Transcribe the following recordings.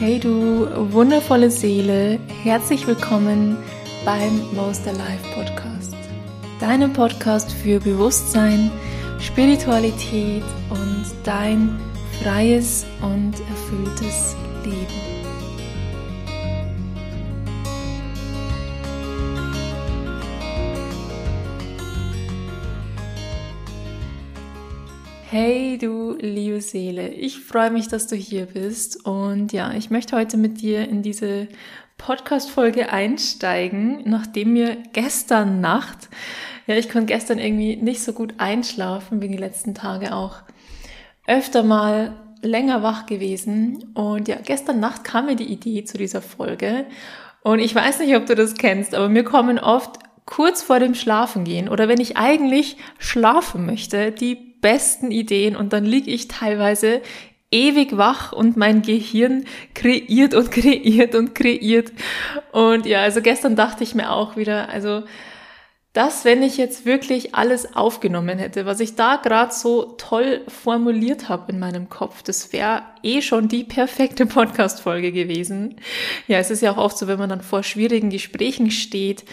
Hey du wundervolle Seele, herzlich willkommen beim Most Alive Podcast. Deinem Podcast für Bewusstsein, Spiritualität und dein freies und erfülltes Leben. Hey du liebe Seele, ich freue mich, dass du hier bist. Und ja, ich möchte heute mit dir in diese Podcast-Folge einsteigen, nachdem mir gestern Nacht, ja, ich konnte gestern irgendwie nicht so gut einschlafen, wie die letzten Tage auch öfter mal länger wach gewesen. Und ja, gestern Nacht kam mir die Idee zu dieser Folge. Und ich weiß nicht, ob du das kennst, aber mir kommen oft kurz vor dem Schlafengehen oder wenn ich eigentlich schlafen möchte, die besten Ideen und dann liege ich teilweise ewig wach und mein Gehirn kreiert und kreiert und kreiert. Und ja, also gestern dachte ich mir auch wieder, also das, wenn ich jetzt wirklich alles aufgenommen hätte, was ich da gerade so toll formuliert habe in meinem Kopf, das wäre eh schon die perfekte Podcast-Folge gewesen. Ja, es ist ja auch oft so, wenn man dann vor schwierigen Gesprächen steht,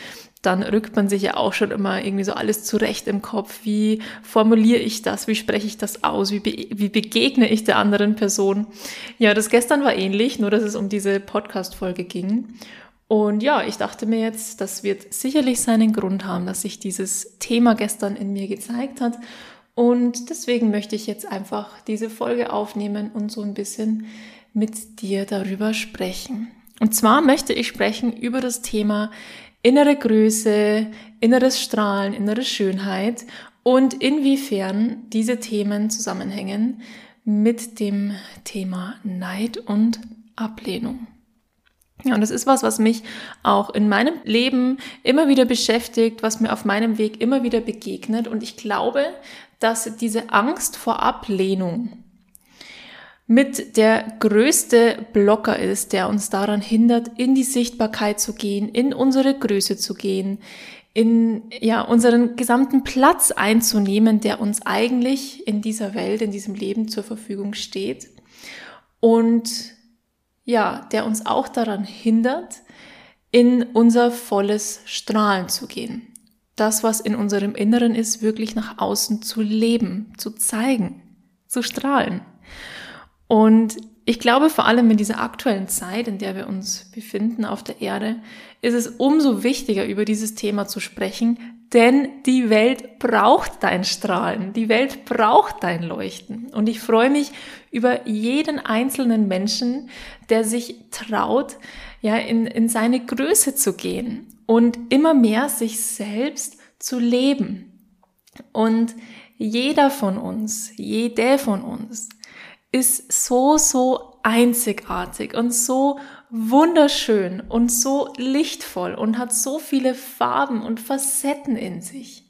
dann rückt man sich ja auch schon immer irgendwie so alles zurecht im Kopf. Wie formuliere ich das? Wie spreche ich das aus? Wie, be wie begegne ich der anderen Person? Ja, das gestern war ähnlich, nur dass es um diese Podcast-Folge ging. Und ja, ich dachte mir jetzt, das wird sicherlich seinen Grund haben, dass sich dieses Thema gestern in mir gezeigt hat. Und deswegen möchte ich jetzt einfach diese Folge aufnehmen und so ein bisschen mit dir darüber sprechen. Und zwar möchte ich sprechen über das Thema innere Größe, inneres Strahlen, innere Schönheit und inwiefern diese Themen zusammenhängen mit dem Thema Neid und Ablehnung. Ja, und das ist was, was mich auch in meinem Leben immer wieder beschäftigt, was mir auf meinem Weg immer wieder begegnet. Und ich glaube, dass diese Angst vor Ablehnung mit der größte Blocker ist, der uns daran hindert, in die Sichtbarkeit zu gehen, in unsere Größe zu gehen, in ja unseren gesamten Platz einzunehmen, der uns eigentlich in dieser Welt, in diesem Leben zur Verfügung steht und ja, der uns auch daran hindert, in unser volles Strahlen zu gehen. Das, was in unserem Inneren ist, wirklich nach außen zu leben, zu zeigen, zu strahlen. Und ich glaube, vor allem in dieser aktuellen Zeit, in der wir uns befinden auf der Erde, ist es umso wichtiger, über dieses Thema zu sprechen, denn die Welt braucht dein Strahlen, die Welt braucht dein Leuchten. Und ich freue mich über jeden einzelnen Menschen, der sich traut, ja, in, in seine Größe zu gehen und immer mehr sich selbst zu leben. Und jeder von uns, jede von uns ist so, so einzigartig und so wunderschön und so lichtvoll und hat so viele Farben und Facetten in sich.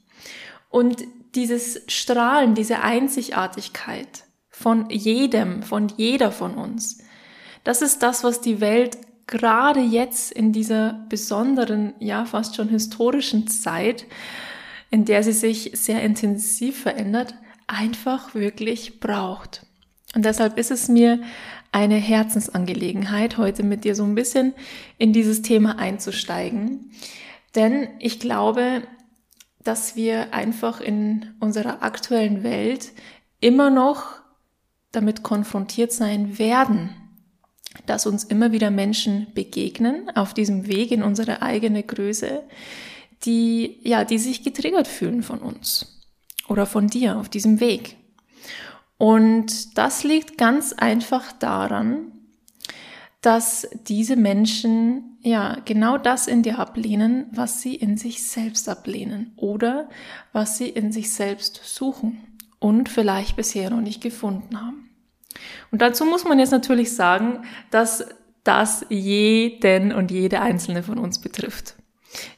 Und dieses Strahlen, diese Einzigartigkeit von jedem, von jeder von uns, das ist das, was die Welt gerade jetzt in dieser besonderen, ja fast schon historischen Zeit, in der sie sich sehr intensiv verändert, einfach wirklich braucht. Und deshalb ist es mir eine Herzensangelegenheit, heute mit dir so ein bisschen in dieses Thema einzusteigen. Denn ich glaube, dass wir einfach in unserer aktuellen Welt immer noch damit konfrontiert sein werden, dass uns immer wieder Menschen begegnen auf diesem Weg in unsere eigene Größe, die, ja, die sich getriggert fühlen von uns oder von dir auf diesem Weg. Und das liegt ganz einfach daran, dass diese Menschen ja genau das in dir ablehnen, was sie in sich selbst ablehnen oder was sie in sich selbst suchen und vielleicht bisher noch nicht gefunden haben. Und dazu muss man jetzt natürlich sagen, dass das jeden und jede einzelne von uns betrifft.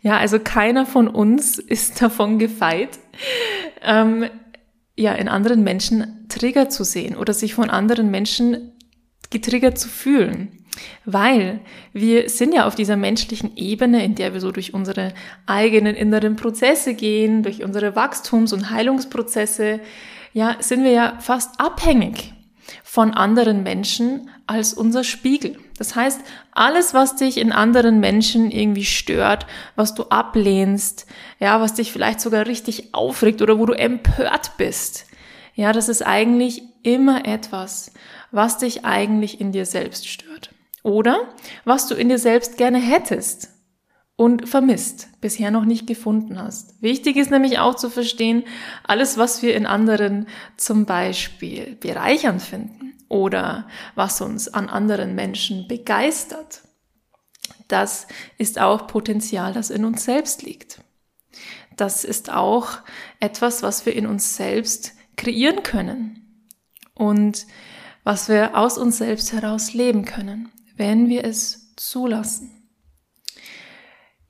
Ja, also keiner von uns ist davon gefeit, ähm, ja, in anderen Menschen Trigger zu sehen oder sich von anderen Menschen getriggert zu fühlen. Weil wir sind ja auf dieser menschlichen Ebene, in der wir so durch unsere eigenen inneren Prozesse gehen, durch unsere Wachstums- und Heilungsprozesse, ja, sind wir ja fast abhängig. von anderen Menschen als unser Spiegel. Das heißt, alles, was dich in anderen Menschen irgendwie stört, was du ablehnst, ja, was dich vielleicht sogar richtig aufregt oder wo du empört bist, ja, das ist eigentlich immer etwas, was dich eigentlich in dir selbst stört. Oder was du in dir selbst gerne hättest und vermisst, bisher noch nicht gefunden hast. Wichtig ist nämlich auch zu verstehen, alles, was wir in anderen zum Beispiel bereichern finden oder was uns an anderen Menschen begeistert, das ist auch Potenzial, das in uns selbst liegt. Das ist auch etwas, was wir in uns selbst kreieren können und was wir aus uns selbst heraus leben können, wenn wir es zulassen.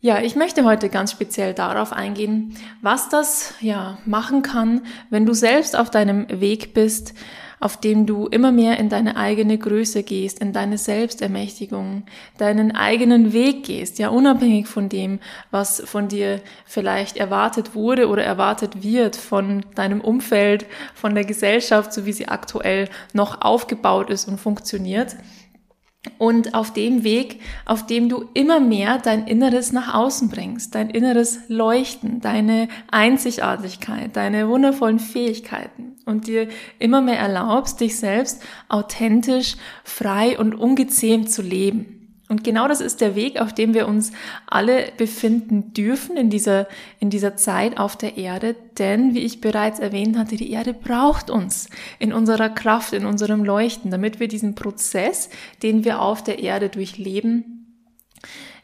Ja, ich möchte heute ganz speziell darauf eingehen, was das ja machen kann, wenn du selbst auf deinem Weg bist, auf dem du immer mehr in deine eigene Größe gehst, in deine Selbstermächtigung, deinen eigenen Weg gehst, ja unabhängig von dem, was von dir vielleicht erwartet wurde oder erwartet wird von deinem Umfeld, von der Gesellschaft, so wie sie aktuell noch aufgebaut ist und funktioniert und auf dem Weg, auf dem du immer mehr dein Inneres nach außen bringst, dein inneres Leuchten, deine Einzigartigkeit, deine wundervollen Fähigkeiten und dir immer mehr erlaubst, dich selbst authentisch, frei und ungezähmt zu leben. Und genau das ist der Weg, auf dem wir uns alle befinden dürfen in dieser, in dieser Zeit auf der Erde. Denn, wie ich bereits erwähnt hatte, die Erde braucht uns in unserer Kraft, in unserem Leuchten, damit wir diesen Prozess, den wir auf der Erde durchleben,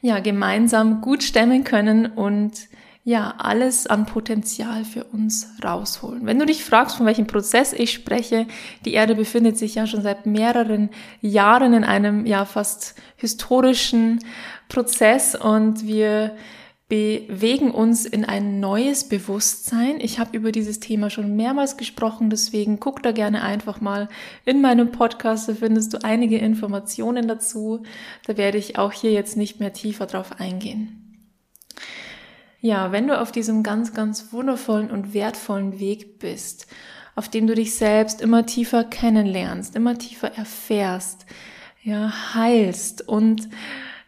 ja, gemeinsam gut stemmen können und ja, alles an Potenzial für uns rausholen. Wenn du dich fragst, von welchem Prozess ich spreche, die Erde befindet sich ja schon seit mehreren Jahren in einem ja fast historischen Prozess und wir bewegen uns in ein neues Bewusstsein. Ich habe über dieses Thema schon mehrmals gesprochen, deswegen guck da gerne einfach mal in meinem Podcast, da findest du einige Informationen dazu. Da werde ich auch hier jetzt nicht mehr tiefer drauf eingehen. Ja, wenn du auf diesem ganz, ganz wundervollen und wertvollen Weg bist, auf dem du dich selbst immer tiefer kennenlernst, immer tiefer erfährst, ja, heilst und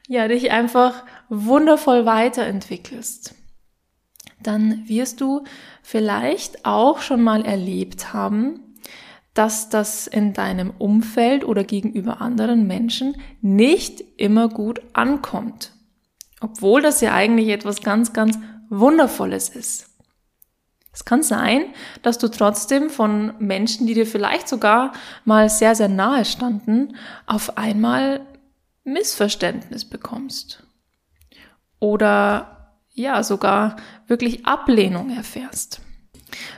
ja, dich einfach wundervoll weiterentwickelst, dann wirst du vielleicht auch schon mal erlebt haben, dass das in deinem Umfeld oder gegenüber anderen Menschen nicht immer gut ankommt. Obwohl das ja eigentlich etwas ganz, ganz Wundervolles ist. Es kann sein, dass du trotzdem von Menschen, die dir vielleicht sogar mal sehr, sehr nahe standen, auf einmal Missverständnis bekommst. Oder ja, sogar wirklich Ablehnung erfährst.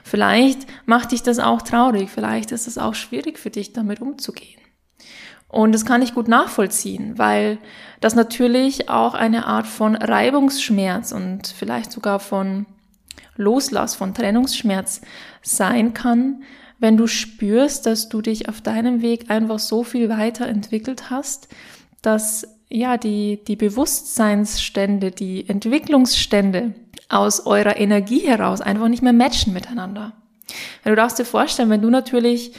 Vielleicht macht dich das auch traurig, vielleicht ist es auch schwierig für dich, damit umzugehen. Und das kann ich gut nachvollziehen, weil das natürlich auch eine Art von Reibungsschmerz und vielleicht sogar von Loslass, von Trennungsschmerz sein kann, wenn du spürst, dass du dich auf deinem Weg einfach so viel weiterentwickelt hast, dass ja die, die Bewusstseinsstände, die Entwicklungsstände aus eurer Energie heraus einfach nicht mehr matchen miteinander. Du darfst dir vorstellen, wenn du natürlich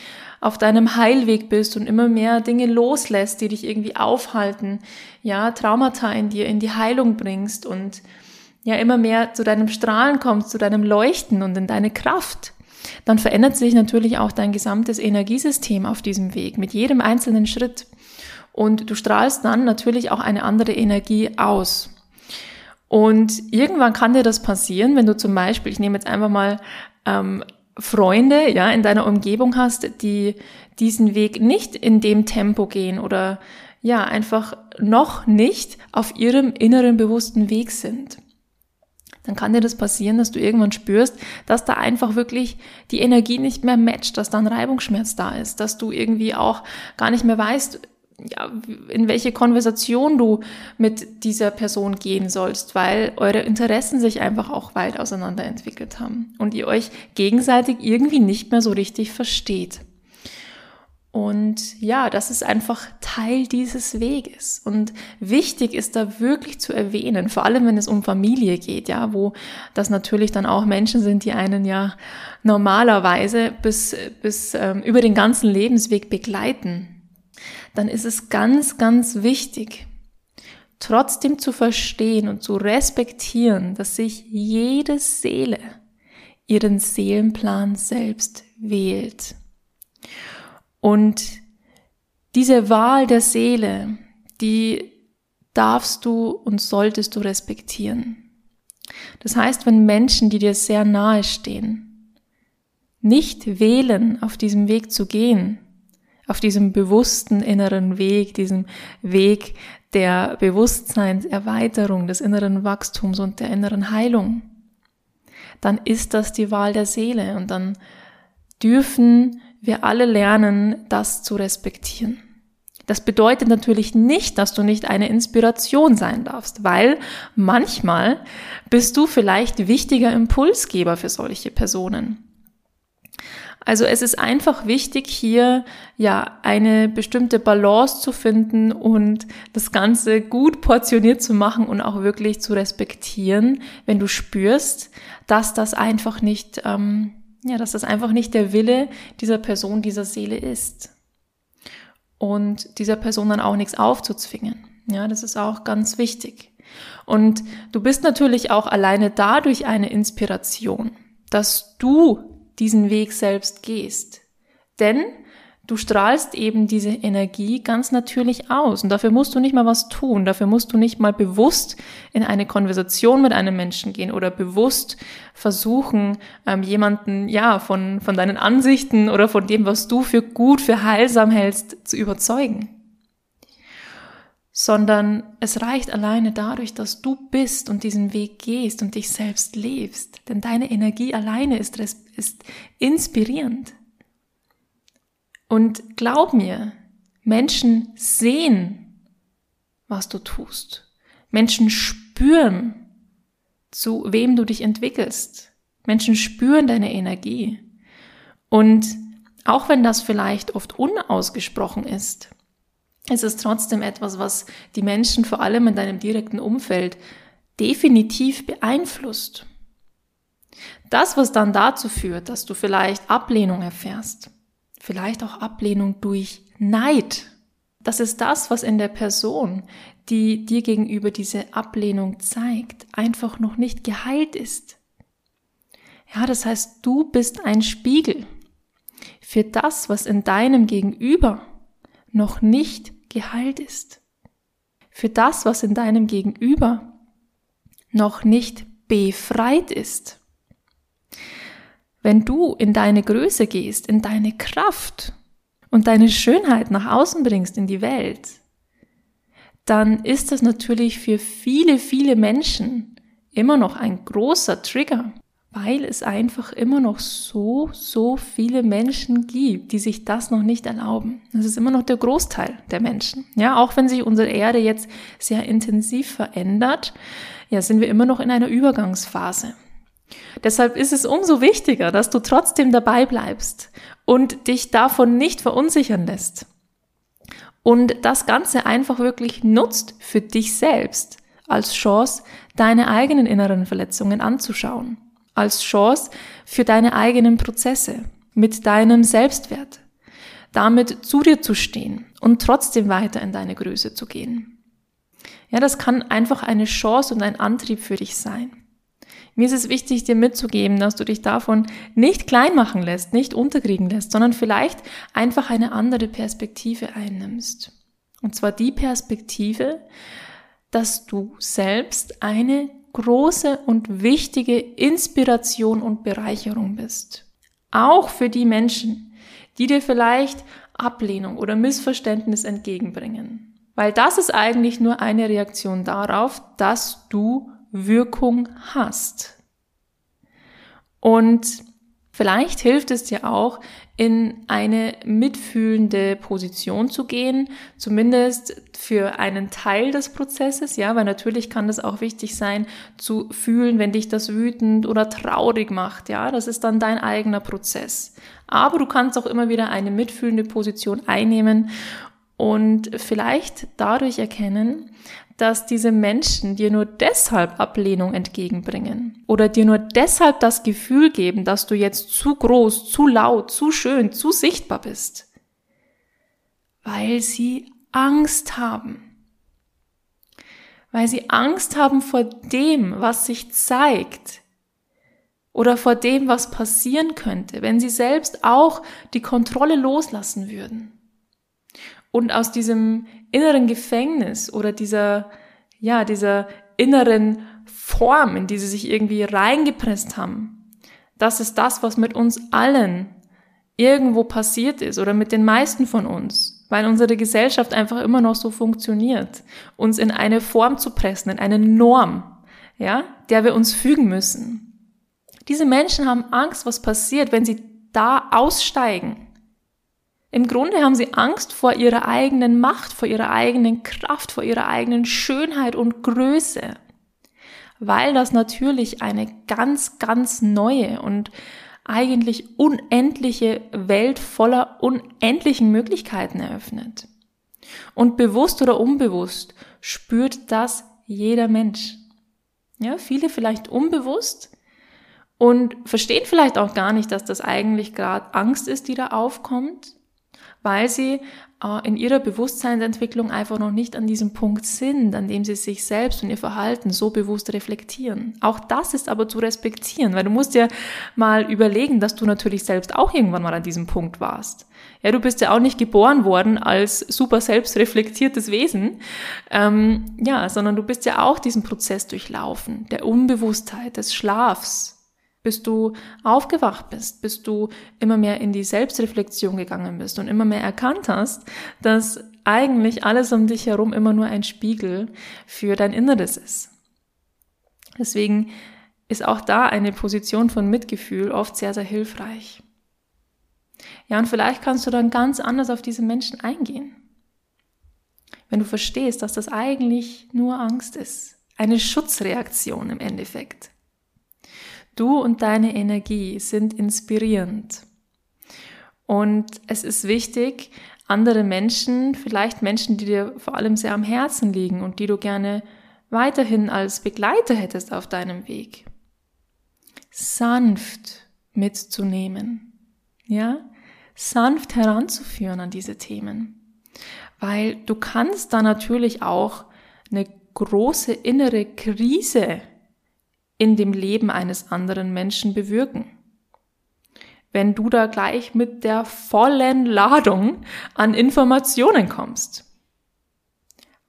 auf deinem Heilweg bist und immer mehr Dinge loslässt, die dich irgendwie aufhalten, ja, Traumata in dir in die Heilung bringst und ja immer mehr zu deinem Strahlen kommst, zu deinem Leuchten und in deine Kraft, dann verändert sich natürlich auch dein gesamtes Energiesystem auf diesem Weg mit jedem einzelnen Schritt. Und du strahlst dann natürlich auch eine andere Energie aus. Und irgendwann kann dir das passieren, wenn du zum Beispiel, ich nehme jetzt einfach mal ähm, Freunde, ja, in deiner Umgebung hast, die diesen Weg nicht in dem Tempo gehen oder ja, einfach noch nicht auf ihrem inneren bewussten Weg sind. Dann kann dir das passieren, dass du irgendwann spürst, dass da einfach wirklich die Energie nicht mehr matcht, dass da ein Reibungsschmerz da ist, dass du irgendwie auch gar nicht mehr weißt, ja, in welche Konversation du mit dieser Person gehen sollst, weil eure Interessen sich einfach auch weit auseinander entwickelt haben und ihr euch gegenseitig irgendwie nicht mehr so richtig versteht. Und ja, das ist einfach Teil dieses Weges. Und wichtig ist da wirklich zu erwähnen, vor allem wenn es um Familie geht, ja, wo das natürlich dann auch Menschen sind, die einen ja normalerweise bis, bis ähm, über den ganzen Lebensweg begleiten. Dann ist es ganz, ganz wichtig, trotzdem zu verstehen und zu respektieren, dass sich jede Seele ihren Seelenplan selbst wählt. Und diese Wahl der Seele, die darfst du und solltest du respektieren. Das heißt, wenn Menschen, die dir sehr nahe stehen, nicht wählen, auf diesem Weg zu gehen, auf diesem bewussten inneren Weg, diesem Weg der Bewusstseinserweiterung, des inneren Wachstums und der inneren Heilung, dann ist das die Wahl der Seele und dann dürfen wir alle lernen, das zu respektieren. Das bedeutet natürlich nicht, dass du nicht eine Inspiration sein darfst, weil manchmal bist du vielleicht wichtiger Impulsgeber für solche Personen. Also es ist einfach wichtig, hier ja eine bestimmte Balance zu finden und das Ganze gut portioniert zu machen und auch wirklich zu respektieren, wenn du spürst, dass das einfach nicht ähm, ja, dass das einfach nicht der Wille dieser Person, dieser Seele ist. Und dieser Person dann auch nichts aufzuzwingen. Ja, das ist auch ganz wichtig. Und du bist natürlich auch alleine dadurch eine Inspiration, dass du diesen Weg selbst gehst. Denn Du strahlst eben diese Energie ganz natürlich aus und dafür musst du nicht mal was tun, dafür musst du nicht mal bewusst in eine Konversation mit einem Menschen gehen oder bewusst versuchen, ähm, jemanden ja von, von deinen Ansichten oder von dem, was du für gut, für heilsam hältst, zu überzeugen. Sondern es reicht alleine dadurch, dass du bist und diesen Weg gehst und dich selbst lebst. Denn deine Energie alleine ist, ist inspirierend. Und glaub mir, Menschen sehen, was du tust. Menschen spüren, zu wem du dich entwickelst. Menschen spüren deine Energie. Und auch wenn das vielleicht oft unausgesprochen ist, ist es trotzdem etwas, was die Menschen vor allem in deinem direkten Umfeld definitiv beeinflusst. Das, was dann dazu führt, dass du vielleicht Ablehnung erfährst, vielleicht auch Ablehnung durch Neid. Das ist das, was in der Person, die dir gegenüber diese Ablehnung zeigt, einfach noch nicht geheilt ist. Ja, das heißt, du bist ein Spiegel für das, was in deinem Gegenüber noch nicht geheilt ist. Für das, was in deinem Gegenüber noch nicht befreit ist. Wenn du in deine Größe gehst, in deine Kraft und deine Schönheit nach außen bringst in die Welt, dann ist das natürlich für viele, viele Menschen immer noch ein großer Trigger, weil es einfach immer noch so, so viele Menschen gibt, die sich das noch nicht erlauben. Das ist immer noch der Großteil der Menschen. Ja, auch wenn sich unsere Erde jetzt sehr intensiv verändert, ja, sind wir immer noch in einer Übergangsphase. Deshalb ist es umso wichtiger, dass du trotzdem dabei bleibst und dich davon nicht verunsichern lässt. Und das Ganze einfach wirklich nutzt für dich selbst als Chance, deine eigenen inneren Verletzungen anzuschauen. Als Chance für deine eigenen Prozesse mit deinem Selbstwert. Damit zu dir zu stehen und trotzdem weiter in deine Größe zu gehen. Ja, das kann einfach eine Chance und ein Antrieb für dich sein. Mir ist es wichtig, dir mitzugeben, dass du dich davon nicht klein machen lässt, nicht unterkriegen lässt, sondern vielleicht einfach eine andere Perspektive einnimmst. Und zwar die Perspektive, dass du selbst eine große und wichtige Inspiration und Bereicherung bist. Auch für die Menschen, die dir vielleicht Ablehnung oder Missverständnis entgegenbringen. Weil das ist eigentlich nur eine Reaktion darauf, dass du Wirkung hast. Und Vielleicht hilft es dir auch, in eine mitfühlende Position zu gehen, zumindest für einen Teil des Prozesses, ja, weil natürlich kann das auch wichtig sein, zu fühlen, wenn dich das wütend oder traurig macht, ja, das ist dann dein eigener Prozess. Aber du kannst auch immer wieder eine mitfühlende Position einnehmen und vielleicht dadurch erkennen, dass diese Menschen dir nur deshalb Ablehnung entgegenbringen oder dir nur deshalb das Gefühl geben, dass du jetzt zu groß, zu laut, zu schön, zu sichtbar bist, weil sie Angst haben. Weil sie Angst haben vor dem, was sich zeigt oder vor dem, was passieren könnte, wenn sie selbst auch die Kontrolle loslassen würden und aus diesem inneren Gefängnis oder dieser, ja, dieser inneren Form, in die sie sich irgendwie reingepresst haben. Das ist das, was mit uns allen irgendwo passiert ist oder mit den meisten von uns, weil unsere Gesellschaft einfach immer noch so funktioniert, uns in eine Form zu pressen, in eine Norm, ja, der wir uns fügen müssen. Diese Menschen haben Angst, was passiert, wenn sie da aussteigen im Grunde haben sie Angst vor ihrer eigenen Macht, vor ihrer eigenen Kraft, vor ihrer eigenen Schönheit und Größe, weil das natürlich eine ganz, ganz neue und eigentlich unendliche Welt voller unendlichen Möglichkeiten eröffnet. Und bewusst oder unbewusst spürt das jeder Mensch. Ja, viele vielleicht unbewusst und verstehen vielleicht auch gar nicht, dass das eigentlich gerade Angst ist, die da aufkommt weil sie äh, in ihrer Bewusstseinsentwicklung einfach noch nicht an diesem Punkt sind, an dem sie sich selbst und ihr Verhalten so bewusst reflektieren. Auch das ist aber zu respektieren, weil du musst dir mal überlegen, dass du natürlich selbst auch irgendwann mal an diesem Punkt warst. Ja, du bist ja auch nicht geboren worden als super selbstreflektiertes Wesen, ähm, ja, sondern du bist ja auch diesen Prozess durchlaufen, der Unbewusstheit, des Schlafs, bis du aufgewacht bist, bis du immer mehr in die Selbstreflexion gegangen bist und immer mehr erkannt hast, dass eigentlich alles um dich herum immer nur ein Spiegel für dein Inneres ist. Deswegen ist auch da eine Position von Mitgefühl oft sehr, sehr hilfreich. Ja, und vielleicht kannst du dann ganz anders auf diese Menschen eingehen. Wenn du verstehst, dass das eigentlich nur Angst ist. Eine Schutzreaktion im Endeffekt. Du und deine Energie sind inspirierend. Und es ist wichtig, andere Menschen, vielleicht Menschen, die dir vor allem sehr am Herzen liegen und die du gerne weiterhin als Begleiter hättest auf deinem Weg, sanft mitzunehmen. Ja? Sanft heranzuführen an diese Themen. Weil du kannst da natürlich auch eine große innere Krise in dem Leben eines anderen Menschen bewirken. Wenn du da gleich mit der vollen Ladung an Informationen kommst.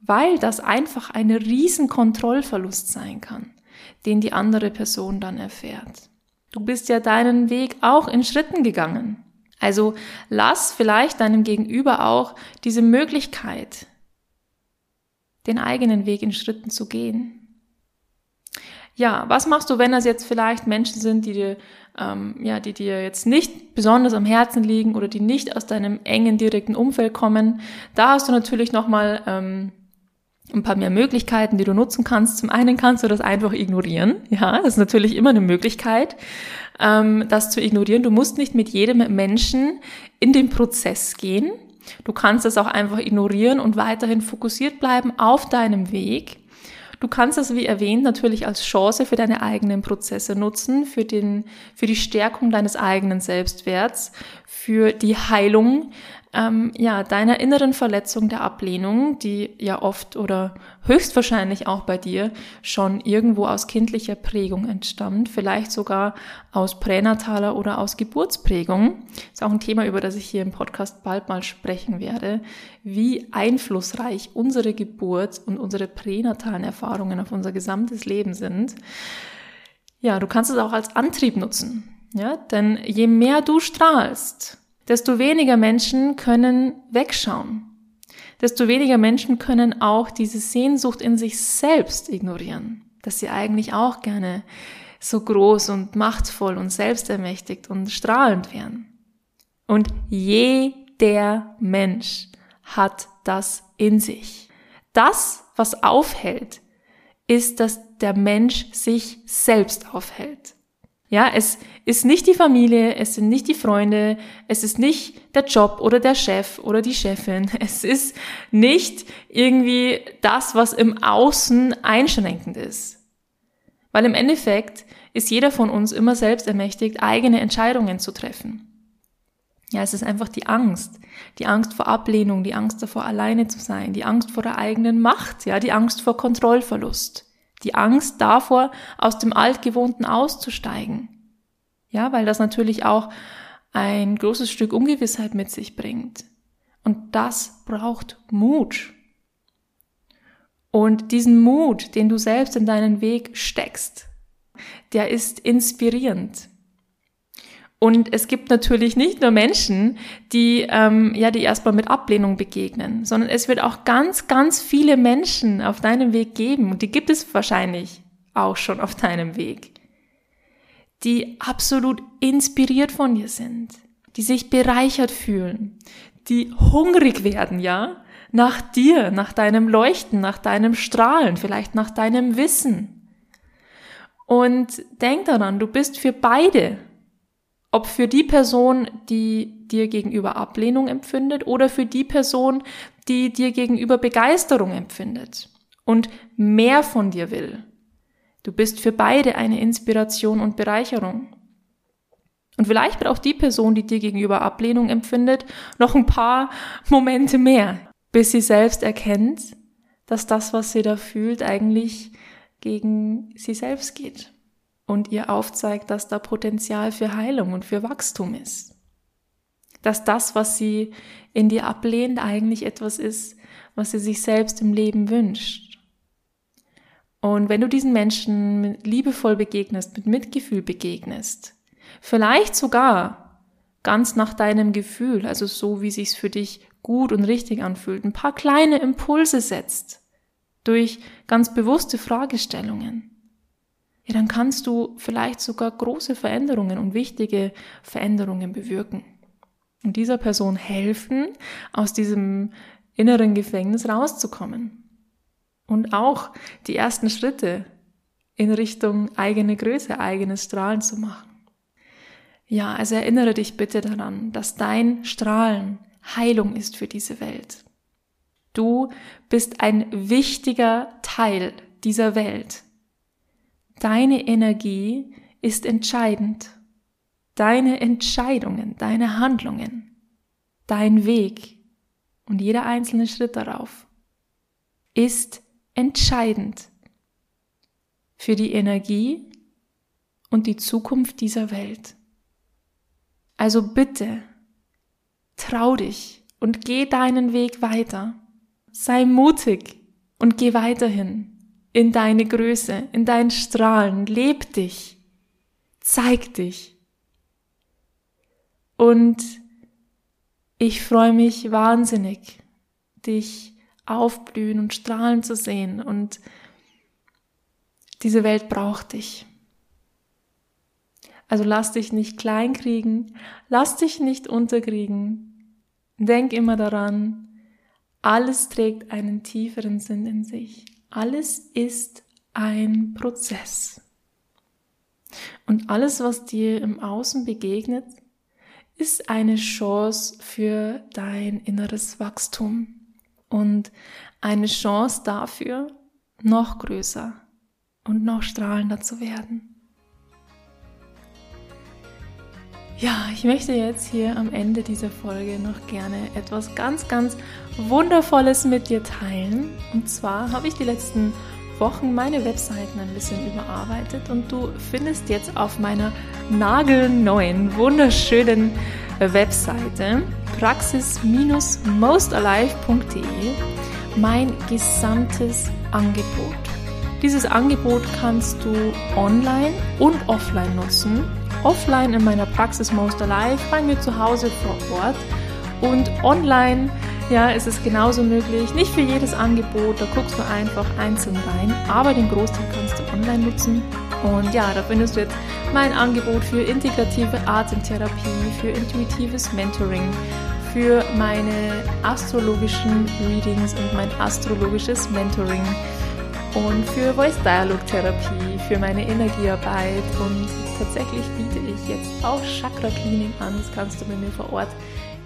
Weil das einfach ein riesen Kontrollverlust sein kann, den die andere Person dann erfährt. Du bist ja deinen Weg auch in Schritten gegangen. Also lass vielleicht deinem Gegenüber auch diese Möglichkeit, den eigenen Weg in Schritten zu gehen. Ja, was machst du, wenn das jetzt vielleicht Menschen sind, die dir, ähm, ja, die dir jetzt nicht besonders am Herzen liegen oder die nicht aus deinem engen direkten Umfeld kommen? Da hast du natürlich nochmal ähm, ein paar mehr Möglichkeiten, die du nutzen kannst. Zum einen kannst du das einfach ignorieren. Ja, das ist natürlich immer eine Möglichkeit, ähm, das zu ignorieren. Du musst nicht mit jedem Menschen in den Prozess gehen. Du kannst das auch einfach ignorieren und weiterhin fokussiert bleiben auf deinem Weg. Du kannst das, wie erwähnt, natürlich als Chance für deine eigenen Prozesse nutzen, für, den, für die Stärkung deines eigenen Selbstwerts, für die Heilung ähm, ja, deiner inneren Verletzung der Ablehnung, die ja oft oder höchstwahrscheinlich auch bei dir schon irgendwo aus kindlicher Prägung entstammt, vielleicht sogar aus pränataler oder aus Geburtsprägung. Ist auch ein Thema, über das ich hier im Podcast bald mal sprechen werde, wie einflussreich unsere Geburt und unsere pränatalen Erfahrungen auf unser gesamtes Leben sind. Ja, du kannst es auch als Antrieb nutzen. Ja, denn je mehr du strahlst, desto weniger Menschen können wegschauen. Desto weniger Menschen können auch diese Sehnsucht in sich selbst ignorieren, dass sie eigentlich auch gerne so groß und machtvoll und selbstermächtigt und strahlend wären. Und jeder Mensch hat das in sich. Das, was aufhält, ist, dass der Mensch sich selbst aufhält. Ja, es ist nicht die Familie, es sind nicht die Freunde, es ist nicht der Job oder der Chef oder die Chefin. Es ist nicht irgendwie das, was im Außen einschränkend ist. Weil im Endeffekt ist jeder von uns immer selbst ermächtigt, eigene Entscheidungen zu treffen. Ja, es ist einfach die Angst. Die Angst vor Ablehnung, die Angst davor, alleine zu sein, die Angst vor der eigenen Macht, ja, die Angst vor Kontrollverlust. Die Angst davor, aus dem Altgewohnten auszusteigen. Ja, weil das natürlich auch ein großes Stück Ungewissheit mit sich bringt. Und das braucht Mut. Und diesen Mut, den du selbst in deinen Weg steckst, der ist inspirierend. Und es gibt natürlich nicht nur Menschen, die ähm, ja die erstmal mit Ablehnung begegnen, sondern es wird auch ganz, ganz viele Menschen auf deinem Weg geben und die gibt es wahrscheinlich auch schon auf deinem Weg, die absolut inspiriert von dir sind, die sich bereichert fühlen, die hungrig werden, ja, nach dir, nach deinem Leuchten, nach deinem Strahlen, vielleicht nach deinem Wissen. Und denk daran, du bist für beide ob für die Person, die dir gegenüber Ablehnung empfindet oder für die Person, die dir gegenüber Begeisterung empfindet und mehr von dir will. Du bist für beide eine Inspiration und Bereicherung. Und vielleicht braucht die Person, die dir gegenüber Ablehnung empfindet, noch ein paar Momente mehr, bis sie selbst erkennt, dass das, was sie da fühlt, eigentlich gegen sie selbst geht und ihr aufzeigt, dass da Potenzial für Heilung und für Wachstum ist. Dass das, was sie in dir ablehnt, eigentlich etwas ist, was sie sich selbst im Leben wünscht. Und wenn du diesen Menschen liebevoll begegnest, mit Mitgefühl begegnest, vielleicht sogar ganz nach deinem Gefühl, also so wie sich's für dich gut und richtig anfühlt, ein paar kleine Impulse setzt durch ganz bewusste Fragestellungen, ja, dann kannst du vielleicht sogar große Veränderungen und wichtige Veränderungen bewirken. Und dieser Person helfen, aus diesem inneren Gefängnis rauszukommen. Und auch die ersten Schritte in Richtung eigene Größe, eigenes Strahlen zu machen. Ja, also erinnere dich bitte daran, dass dein Strahlen Heilung ist für diese Welt. Du bist ein wichtiger Teil dieser Welt. Deine Energie ist entscheidend. Deine Entscheidungen, deine Handlungen, dein Weg und jeder einzelne Schritt darauf ist entscheidend für die Energie und die Zukunft dieser Welt. Also bitte, trau dich und geh deinen Weg weiter. Sei mutig und geh weiterhin in deine Größe, in dein Strahlen. Leb dich. Zeig dich. Und ich freue mich wahnsinnig, dich aufblühen und strahlen zu sehen. Und diese Welt braucht dich. Also lass dich nicht kleinkriegen, lass dich nicht unterkriegen. Denk immer daran, alles trägt einen tieferen Sinn in sich. Alles ist ein Prozess. Und alles, was dir im Außen begegnet, ist eine Chance für dein inneres Wachstum und eine Chance dafür, noch größer und noch strahlender zu werden. Ja, ich möchte jetzt hier am Ende dieser Folge noch gerne etwas ganz, ganz Wundervolles mit dir teilen. Und zwar habe ich die letzten Wochen meine Webseiten ein bisschen überarbeitet und du findest jetzt auf meiner nagelneuen, wunderschönen Webseite praxis-mostalive.de mein gesamtes Angebot. Dieses Angebot kannst du online und offline nutzen offline in meiner Praxis Most Alive, bei mir zu Hause vor Ort und online ja, ist es genauso möglich. Nicht für jedes Angebot, da guckst du einfach einzeln rein, aber den Großteil kannst du online nutzen. Und ja, da findest du jetzt mein Angebot für integrative Atemtherapie, für intuitives Mentoring, für meine astrologischen Readings und mein astrologisches Mentoring und für Voice Dialog Therapie, für meine Energiearbeit und tatsächlich biete ich jetzt auch Chakra Cleaning an. Das kannst du bei mir vor Ort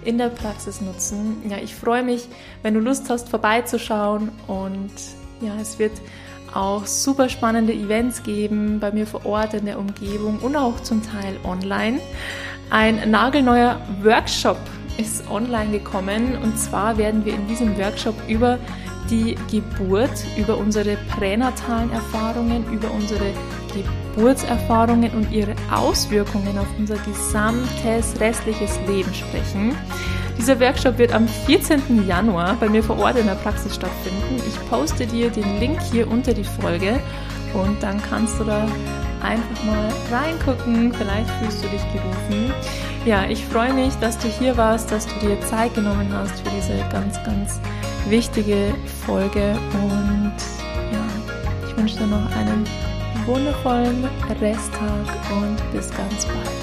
in der Praxis nutzen. Ja, ich freue mich, wenn du Lust hast, vorbeizuschauen und ja, es wird auch super spannende Events geben bei mir vor Ort in der Umgebung und auch zum Teil online. Ein nagelneuer Workshop ist online gekommen und zwar werden wir in diesem Workshop über die Geburt, über unsere pränatalen Erfahrungen, über unsere Geburtserfahrungen und ihre Auswirkungen auf unser gesamtes restliches Leben sprechen. Dieser Workshop wird am 14. Januar bei mir vor Ort in der Praxis stattfinden. Ich poste dir den Link hier unter die Folge und dann kannst du da einfach mal reingucken. Vielleicht fühlst du dich gerufen. Ja, ich freue mich, dass du hier warst, dass du dir Zeit genommen hast für diese ganz, ganz wichtige Folge und ja, ich wünsche dir noch einen wundervollen Resttag und bis ganz bald.